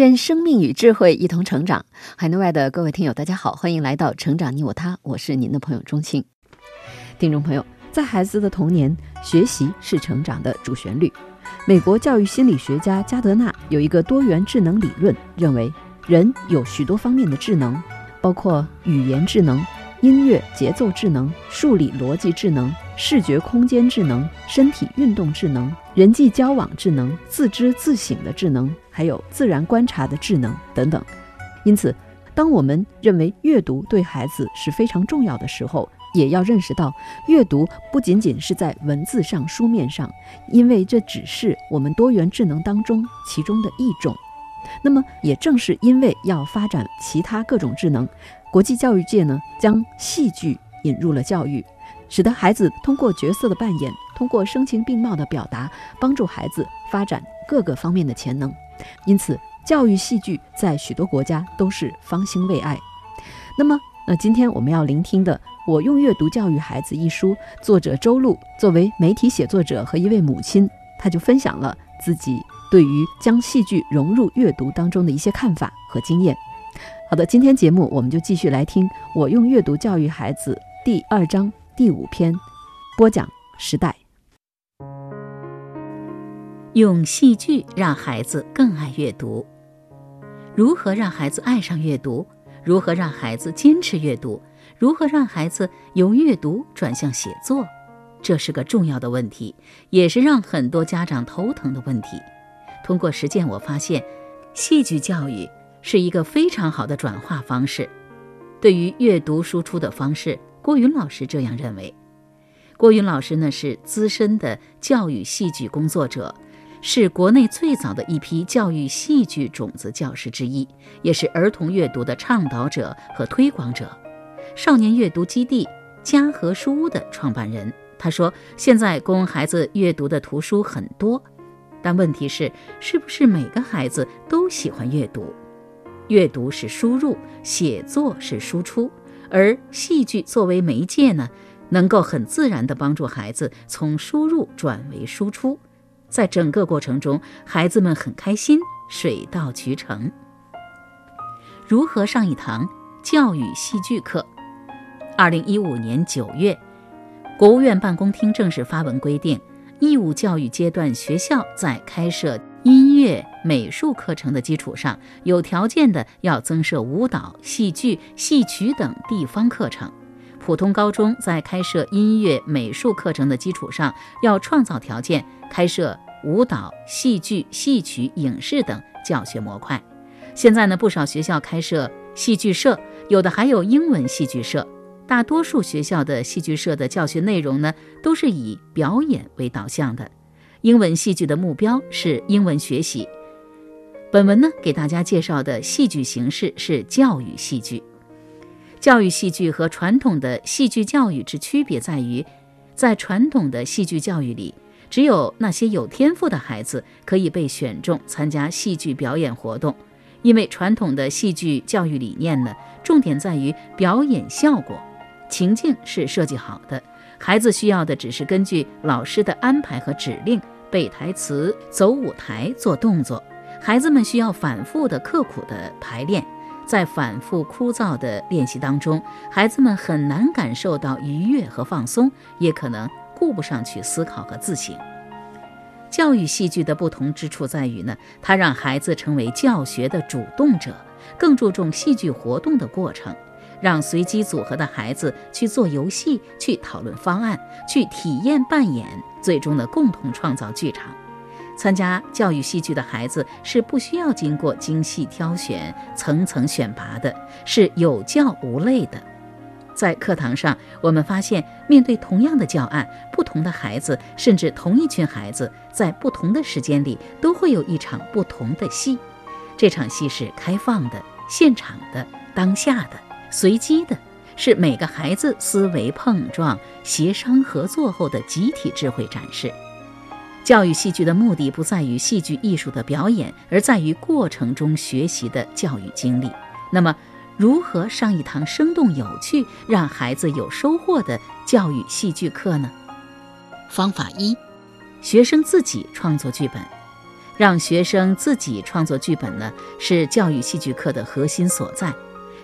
愿生命与智慧一同成长。海内外的各位听友，大家好，欢迎来到《成长你我他》，我是您的朋友钟庆。听众朋友，在孩子的童年，学习是成长的主旋律。美国教育心理学家加德纳有一个多元智能理论，认为人有许多方面的智能，包括语言智能、音乐节奏智能、数理逻辑智能、视觉空间智能、身体运动智能、人际交往智能、自知自省的智能，还有自然观察的智能等等。因此，当我们认为阅读对孩子是非常重要的时候，也要认识到，阅读不仅仅是在文字上、书面上，因为这只是我们多元智能当中其中的一种。那么，也正是因为要发展其他各种智能，国际教育界呢将戏剧引入了教育，使得孩子通过角色的扮演，通过声情并茂的表达，帮助孩子发展各个方面的潜能。因此，教育戏剧在许多国家都是方兴未艾。那么，那今天我们要聆听的《我用阅读教育孩子》一书，作者周璐作为媒体写作者和一位母亲，她就分享了自己对于将戏剧融入阅读当中的一些看法和经验。好的，今天节目我们就继续来听《我用阅读教育孩子》第二章第五篇，播讲时代。用戏剧让孩子更爱阅读。如何让孩子爱上阅读？如何让孩子坚持阅读？如何让孩子由阅读转向写作？这是个重要的问题，也是让很多家长头疼的问题。通过实践，我发现，戏剧教育是一个非常好的转化方式。对于阅读输出的方式，郭云老师这样认为。郭云老师呢是资深的教育戏剧工作者。是国内最早的一批教育戏剧种子教师之一，也是儿童阅读的倡导者和推广者，少年阅读基地嘉禾书屋的创办人。他说：“现在供孩子阅读的图书很多，但问题是，是不是每个孩子都喜欢阅读？阅读是输入，写作是输出，而戏剧作为媒介呢，能够很自然地帮助孩子从输入转为输出。”在整个过程中，孩子们很开心，水到渠成。如何上一堂教育戏剧课？二零一五年九月，国务院办公厅正式发文规定，义务教育阶段学校在开设音乐、美术课程的基础上，有条件的要增设舞蹈、戏剧、戏曲等地方课程。普通高中在开设音乐、美术课程的基础上，要创造条件开设舞蹈、戏剧、戏曲、影视等教学模块。现在呢，不少学校开设戏剧社，有的还有英文戏剧社。大多数学校的戏剧社的教学内容呢，都是以表演为导向的。英文戏剧的目标是英文学习。本文呢，给大家介绍的戏剧形式是教育戏剧。教育戏剧和传统的戏剧教育之区别在于，在传统的戏剧教育里，只有那些有天赋的孩子可以被选中参加戏剧表演活动。因为传统的戏剧教育理念呢，重点在于表演效果，情境是设计好的，孩子需要的只是根据老师的安排和指令背台词、走舞台、做动作。孩子们需要反复的、刻苦的排练。在反复枯燥的练习当中，孩子们很难感受到愉悦和放松，也可能顾不上去思考和自省。教育戏剧的不同之处在于呢，它让孩子成为教学的主动者，更注重戏剧活动的过程，让随机组合的孩子去做游戏，去讨论方案，去体验扮演，最终的共同创造剧场。参加教育戏剧的孩子是不需要经过精细挑选、层层选拔的，是有教无类的。在课堂上，我们发现，面对同样的教案，不同的孩子，甚至同一群孩子，在不同的时间里，都会有一场不同的戏。这场戏是开放的、现场的、当下的、随机的，是每个孩子思维碰撞、协商合作后的集体智慧展示。教育戏剧的目的不在于戏剧艺术的表演，而在于过程中学习的教育经历。那么，如何上一堂生动有趣、让孩子有收获的教育戏剧课呢？方法一：学生自己创作剧本。让学生自己创作剧本呢，是教育戏剧课的核心所在。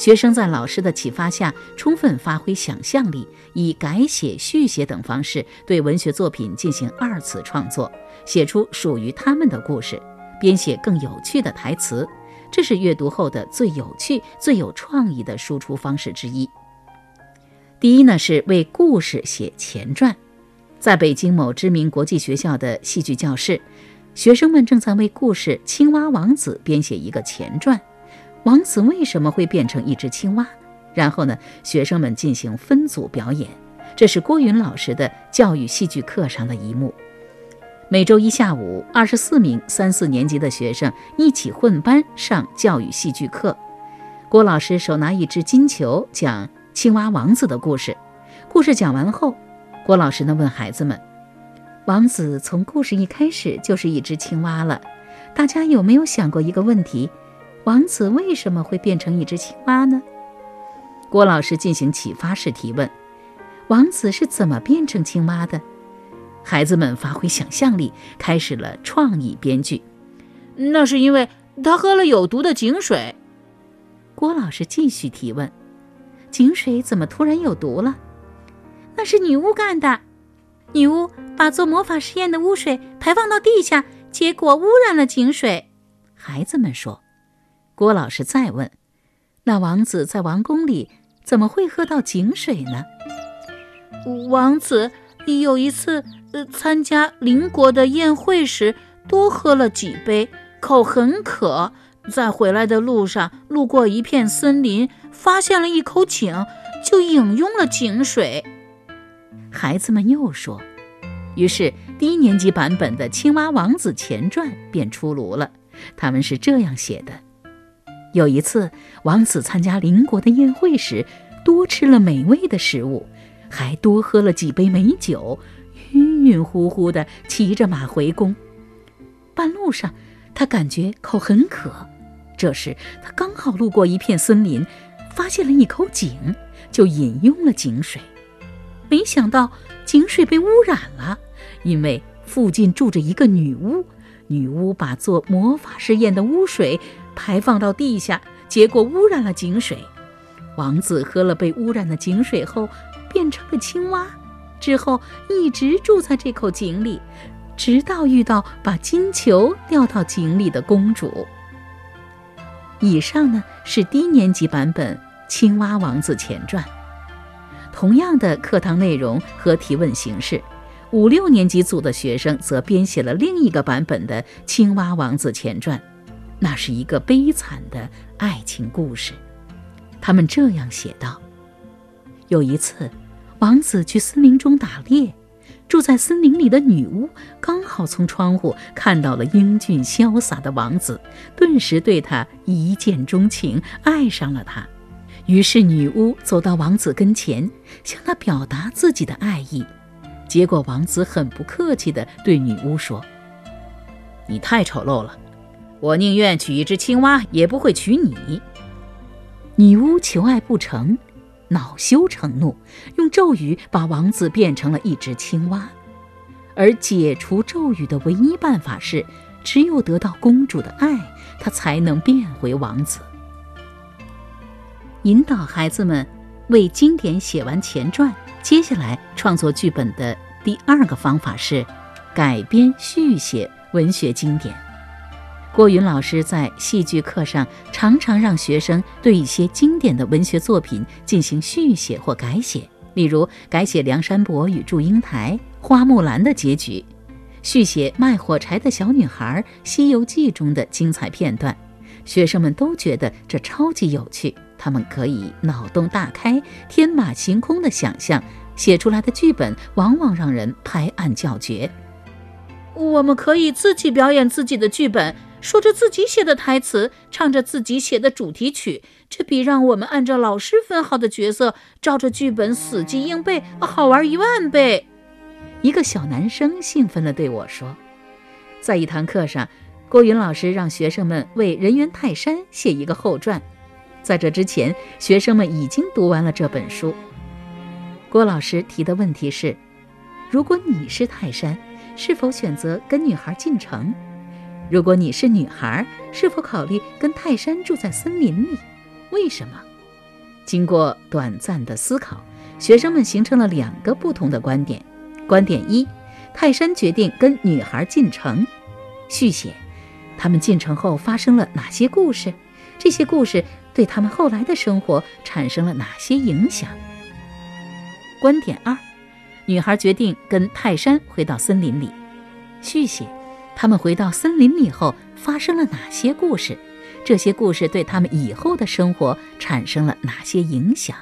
学生在老师的启发下，充分发挥想象力，以改写、续写等方式对文学作品进行二次创作，写出属于他们的故事，编写更有趣的台词。这是阅读后的最有趣、最有创意的输出方式之一。第一呢，是为故事写前传。在北京某知名国际学校的戏剧教室。学生们正在为故事《青蛙王子》编写一个前传，王子为什么会变成一只青蛙？然后呢，学生们进行分组表演，这是郭云老师的教育戏剧课上的一幕。每周一下午，二十四名三四年级的学生一起混班上教育戏剧课。郭老师手拿一只金球，讲《青蛙王子》的故事。故事讲完后，郭老师呢问孩子们。王子从故事一开始就是一只青蛙了，大家有没有想过一个问题：王子为什么会变成一只青蛙呢？郭老师进行启发式提问：王子是怎么变成青蛙的？孩子们发挥想象力，开始了创意编剧。那是因为他喝了有毒的井水。郭老师继续提问：井水怎么突然有毒了？那是女巫干的。女巫把做魔法实验的污水排放到地下，结果污染了井水。孩子们说：“郭老师再问，那王子在王宫里怎么会喝到井水呢？”王子有一次参加邻国的宴会时，多喝了几杯，口很渴，在回来的路上路过一片森林，发现了一口井，就饮用了井水。孩子们又说，于是低年级版本的《青蛙王子前传》便出炉了。他们是这样写的：有一次，王子参加邻国的宴会时，多吃了美味的食物，还多喝了几杯美酒，晕晕乎乎的骑着马回宫。半路上，他感觉口很渴，这时他刚好路过一片森林，发现了一口井，就饮用了井水。没想到井水被污染了，因为附近住着一个女巫。女巫把做魔法试验的污水排放到地下，结果污染了井水。王子喝了被污染的井水后，变成了青蛙，之后一直住在这口井里，直到遇到把金球掉到井里的公主。以上呢是低年级版本《青蛙王子前传》。同样的课堂内容和提问形式，五六年级组的学生则编写了另一个版本的《青蛙王子前传》，那是一个悲惨的爱情故事。他们这样写道：有一次，王子去森林中打猎，住在森林里的女巫刚好从窗户看到了英俊潇洒的王子，顿时对他一见钟情，爱上了他。于是，女巫走到王子跟前，向他表达自己的爱意。结果，王子很不客气地对女巫说：“你太丑陋了，我宁愿娶一只青蛙，也不会娶你。”女巫求爱不成，恼羞成怒，用咒语把王子变成了一只青蛙。而解除咒语的唯一办法是，只有得到公主的爱，她才能变回王子。引导孩子们为经典写完前传，接下来创作剧本的第二个方法是改编续写文学经典。郭云老师在戏剧课上常常让学生对一些经典的文学作品进行续写或改写，例如改写梁山伯与祝英台、花木兰的结局，续写卖火柴的小女孩、西游记中的精彩片段。学生们都觉得这超级有趣。他们可以脑洞大开、天马行空的想象，写出来的剧本往往让人拍案叫绝。我们可以自己表演自己的剧本，说着自己写的台词，唱着自己写的主题曲，这比让我们按照老师分好的角色，照着剧本死记硬背好玩一万倍。一个小男生兴奋地对我说：“在一堂课上，郭云老师让学生们为人猿泰山写一个后传。在这之前，学生们已经读完了这本书。郭老师提的问题是：如果你是泰山，是否选择跟女孩进城？如果你是女孩，是否考虑跟泰山住在森林里？为什么？”经过短暂的思考，学生们形成了两个不同的观点。观点一：泰山决定跟女孩进城。续写：他们进城后发生了哪些故事？这些故事对他们后来的生活产生了哪些影响？观点二：女孩决定跟泰山回到森林里。续写：他们回到森林里后发生了哪些故事？这些故事对他们以后的生活产生了哪些影响？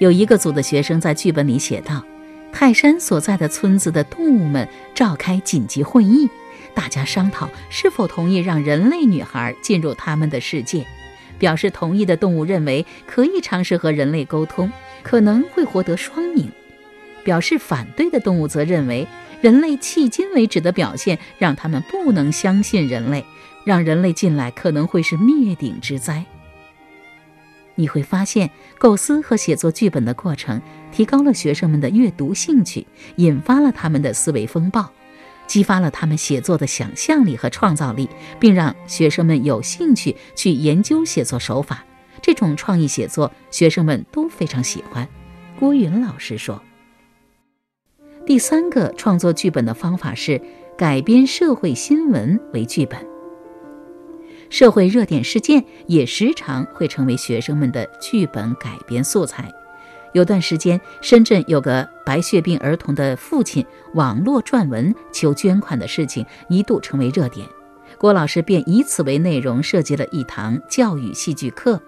有一个组的学生在剧本里写道。泰山所在的村子的动物们召开紧急会议，大家商讨是否同意让人类女孩进入他们的世界。表示同意的动物认为可以尝试和人类沟通，可能会获得双赢；表示反对的动物则认为人类迄今为止的表现让他们不能相信人类，让人类进来可能会是灭顶之灾。你会发现，构思和写作剧本的过程提高了学生们的阅读兴趣，引发了他们的思维风暴，激发了他们写作的想象力和创造力，并让学生们有兴趣去研究写作手法。这种创意写作，学生们都非常喜欢。郭云老师说：“第三个创作剧本的方法是改编社会新闻为剧本。”社会热点事件也时常会成为学生们的剧本改编素材。有段时间，深圳有个白血病儿童的父亲网络撰文求捐款的事情一度成为热点，郭老师便以此为内容设计了一堂教育戏剧课。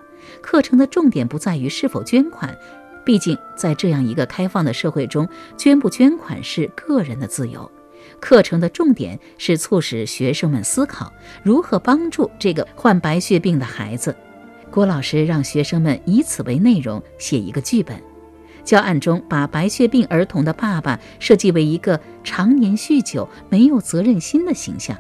课程的重点不在于是否捐款，毕竟在这样一个开放的社会中，捐不捐款是个人的自由。课程的重点是促使学生们思考如何帮助这个患白血病的孩子。郭老师让学生们以此为内容写一个剧本。教案中把白血病儿童的爸爸设计为一个常年酗酒、没有责任心的形象。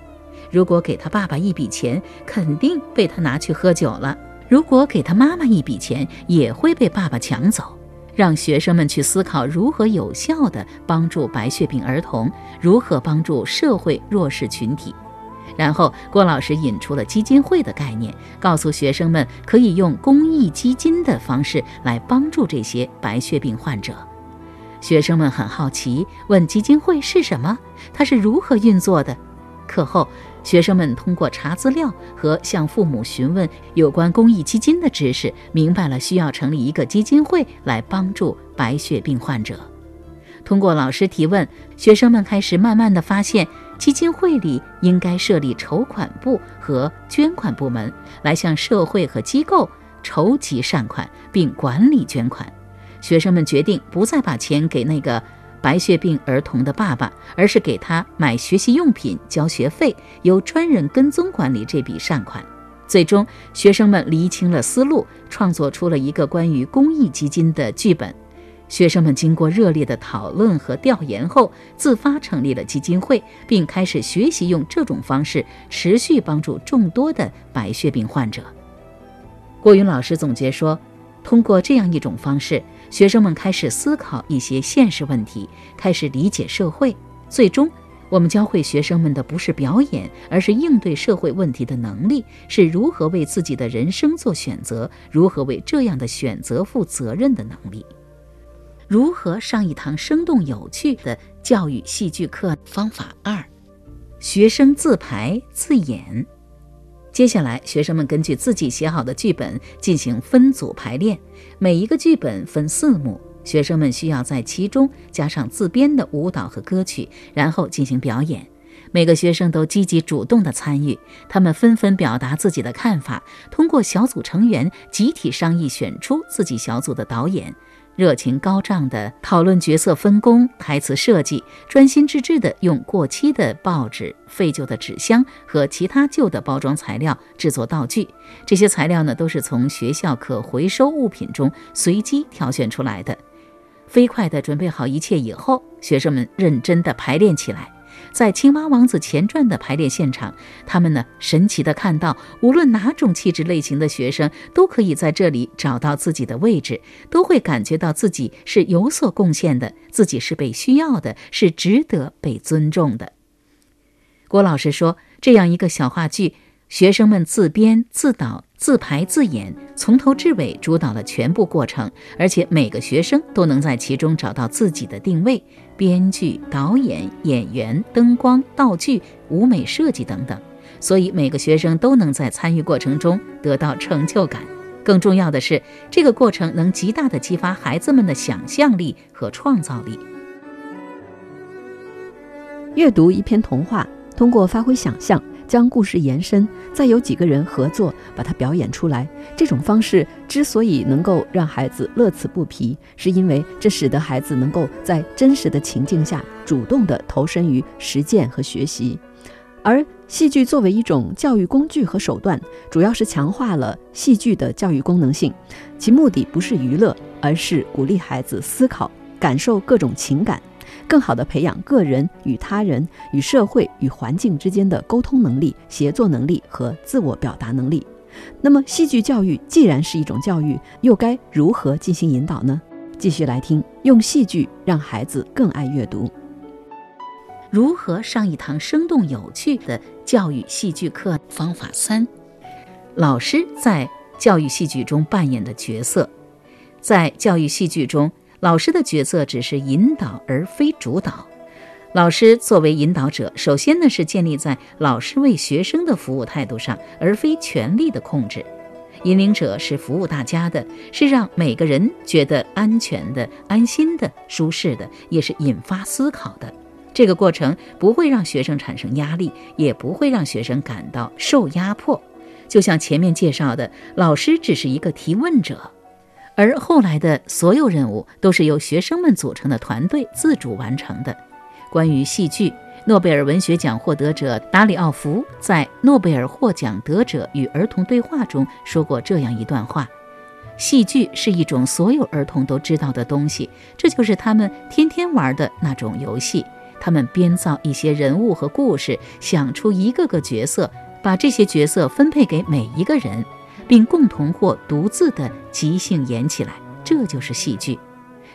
如果给他爸爸一笔钱，肯定被他拿去喝酒了；如果给他妈妈一笔钱，也会被爸爸抢走。让学生们去思考如何有效地帮助白血病儿童，如何帮助社会弱势群体。然后，郭老师引出了基金会的概念，告诉学生们可以用公益基金的方式来帮助这些白血病患者。学生们很好奇，问基金会是什么，它是如何运作的。课后。学生们通过查资料和向父母询问有关公益基金的知识，明白了需要成立一个基金会来帮助白血病患者。通过老师提问，学生们开始慢慢地发现，基金会里应该设立筹款部和捐款部门，来向社会和机构筹集善款并管理捐款。学生们决定不再把钱给那个。白血病儿童的爸爸，而是给他买学习用品、交学费，由专人跟踪管理这笔善款。最终，学生们厘清了思路，创作出了一个关于公益基金的剧本。学生们经过热烈的讨论和调研后，自发成立了基金会，并开始学习用这种方式持续帮助众多的白血病患者。郭云老师总结说。通过这样一种方式，学生们开始思考一些现实问题，开始理解社会。最终，我们教会学生们的不是表演，而是应对社会问题的能力，是如何为自己的人生做选择，如何为这样的选择负责任的能力。如何上一堂生动有趣的教育戏剧课？方法二：学生自排自演。接下来，学生们根据自己写好的剧本进行分组排练。每一个剧本分四幕，学生们需要在其中加上自编的舞蹈和歌曲，然后进行表演。每个学生都积极主动地参与，他们纷纷表达自己的看法。通过小组成员集体商议，选出自己小组的导演。热情高涨地讨论角色分工、台词设计，专心致志地用过期的报纸、废旧的纸箱和其他旧的包装材料制作道具。这些材料呢，都是从学校可回收物品中随机挑选出来的。飞快地准备好一切以后，学生们认真地排练起来。在《青蛙王子前传》的排练现场，他们呢神奇地看到，无论哪种气质类型的学生，都可以在这里找到自己的位置，都会感觉到自己是有所贡献的，自己是被需要的，是值得被尊重的。郭老师说，这样一个小话剧。学生们自编自导自排自演，从头至尾主导了全部过程，而且每个学生都能在其中找到自己的定位：编剧、导演、演员、灯光、道具、舞美设计等等。所以每个学生都能在参与过程中得到成就感。更重要的是，这个过程能极大地激发孩子们的想象力和创造力。阅读一篇童话，通过发挥想象。将故事延伸，再有几个人合作把它表演出来。这种方式之所以能够让孩子乐此不疲，是因为这使得孩子能够在真实的情境下主动地投身于实践和学习。而戏剧作为一种教育工具和手段，主要是强化了戏剧的教育功能性。其目的不是娱乐，而是鼓励孩子思考、感受各种情感。更好地培养个人与他人、与社会、与环境之间的沟通能力、协作能力和自我表达能力。那么，戏剧教育既然是一种教育，又该如何进行引导呢？继续来听，用戏剧让孩子更爱阅读。如何上一堂生动有趣的教育戏剧课？方法三：老师在教育戏剧中扮演的角色，在教育戏剧中。老师的角色只是引导而非主导。老师作为引导者，首先呢是建立在老师为学生的服务态度上，而非权力的控制。引领者是服务大家的，是让每个人觉得安全的、安心的、舒适的，也是引发思考的。这个过程不会让学生产生压力，也不会让学生感到受压迫。就像前面介绍的，老师只是一个提问者。而后来的所有任务都是由学生们组成的团队自主完成的。关于戏剧，诺贝尔文学奖获得者达里奥福在《诺贝尔获奖得者与儿童对话》中说过这样一段话：“戏剧是一种所有儿童都知道的东西，这就是他们天天玩的那种游戏。他们编造一些人物和故事，想出一个个角色，把这些角色分配给每一个人。”并共同或独自的即兴演起来，这就是戏剧。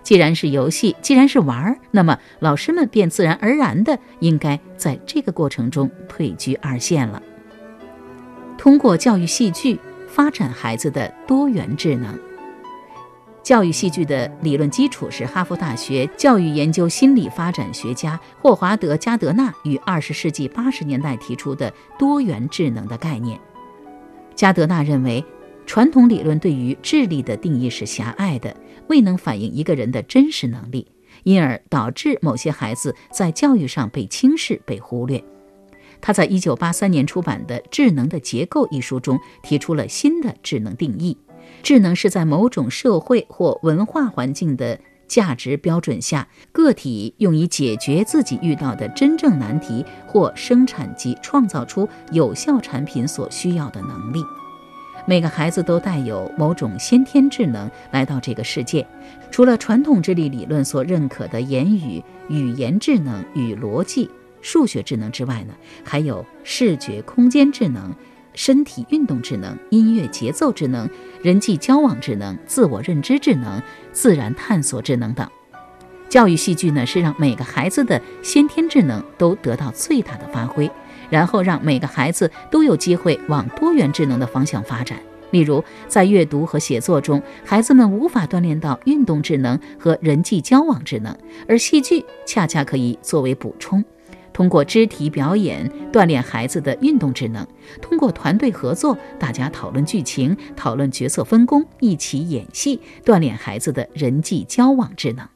既然是游戏，既然是玩儿，那么老师们便自然而然的应该在这个过程中退居二线了。通过教育戏剧发展孩子的多元智能。教育戏剧的理论基础是哈佛大学教育研究心理发展学家霍华德·加德纳于二十世纪八十年代提出的多元智能的概念。加德纳认为，传统理论对于智力的定义是狭隘的，未能反映一个人的真实能力，因而导致某些孩子在教育上被轻视、被忽略。他在1983年出版的《智能的结构》一书中提出了新的智能定义：智能是在某种社会或文化环境的价值标准下，个体用以解决自己遇到的真正难题或生产及创造出有效产品所需要的能力。每个孩子都带有某种先天智能来到这个世界，除了传统智力理论所认可的言语、语言智能与逻辑、数学智能之外呢，还有视觉空间智能、身体运动智能、音乐节奏智能、人际交往智能、自我认知智能、自然探索智能等。教育戏剧呢，是让每个孩子的先天智能都得到最大的发挥。然后让每个孩子都有机会往多元智能的方向发展。例如，在阅读和写作中，孩子们无法锻炼到运动智能和人际交往智能，而戏剧恰恰可以作为补充。通过肢体表演锻炼孩子的运动智能，通过团队合作，大家讨论剧情、讨论角色分工、一起演戏，锻炼孩子的人际交往智能。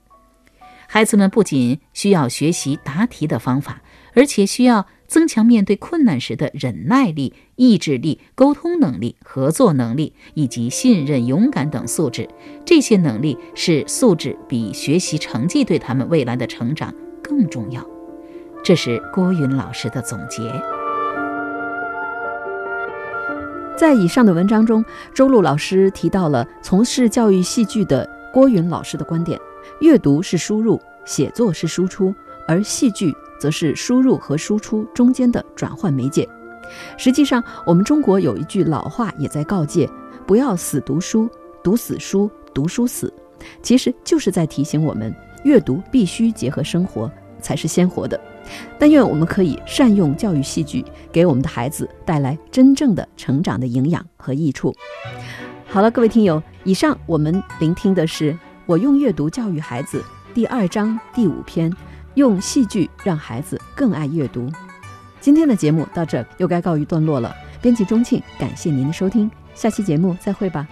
孩子们不仅需要学习答题的方法。而且需要增强面对困难时的忍耐力、意志力、沟通能力、合作能力以及信任、勇敢等素质。这些能力是素质比学习成绩对他们未来的成长更重要。这是郭云老师的总结。在以上的文章中，周璐老师提到了从事教育戏剧的郭云老师的观点：阅读是输入，写作是输出，而戏剧。则是输入和输出中间的转换媒介。实际上，我们中国有一句老话也在告诫：不要死读书，读死书，读书死。其实就是在提醒我们，阅读必须结合生活，才是鲜活的。但愿我们可以善用教育戏剧，给我们的孩子带来真正的成长的营养和益处。好了，各位听友，以上我们聆听的是《我用阅读教育孩子》第二章第五篇。用戏剧让孩子更爱阅读。今天的节目到这又该告一段落了。编辑钟庆，感谢您的收听，下期节目再会吧。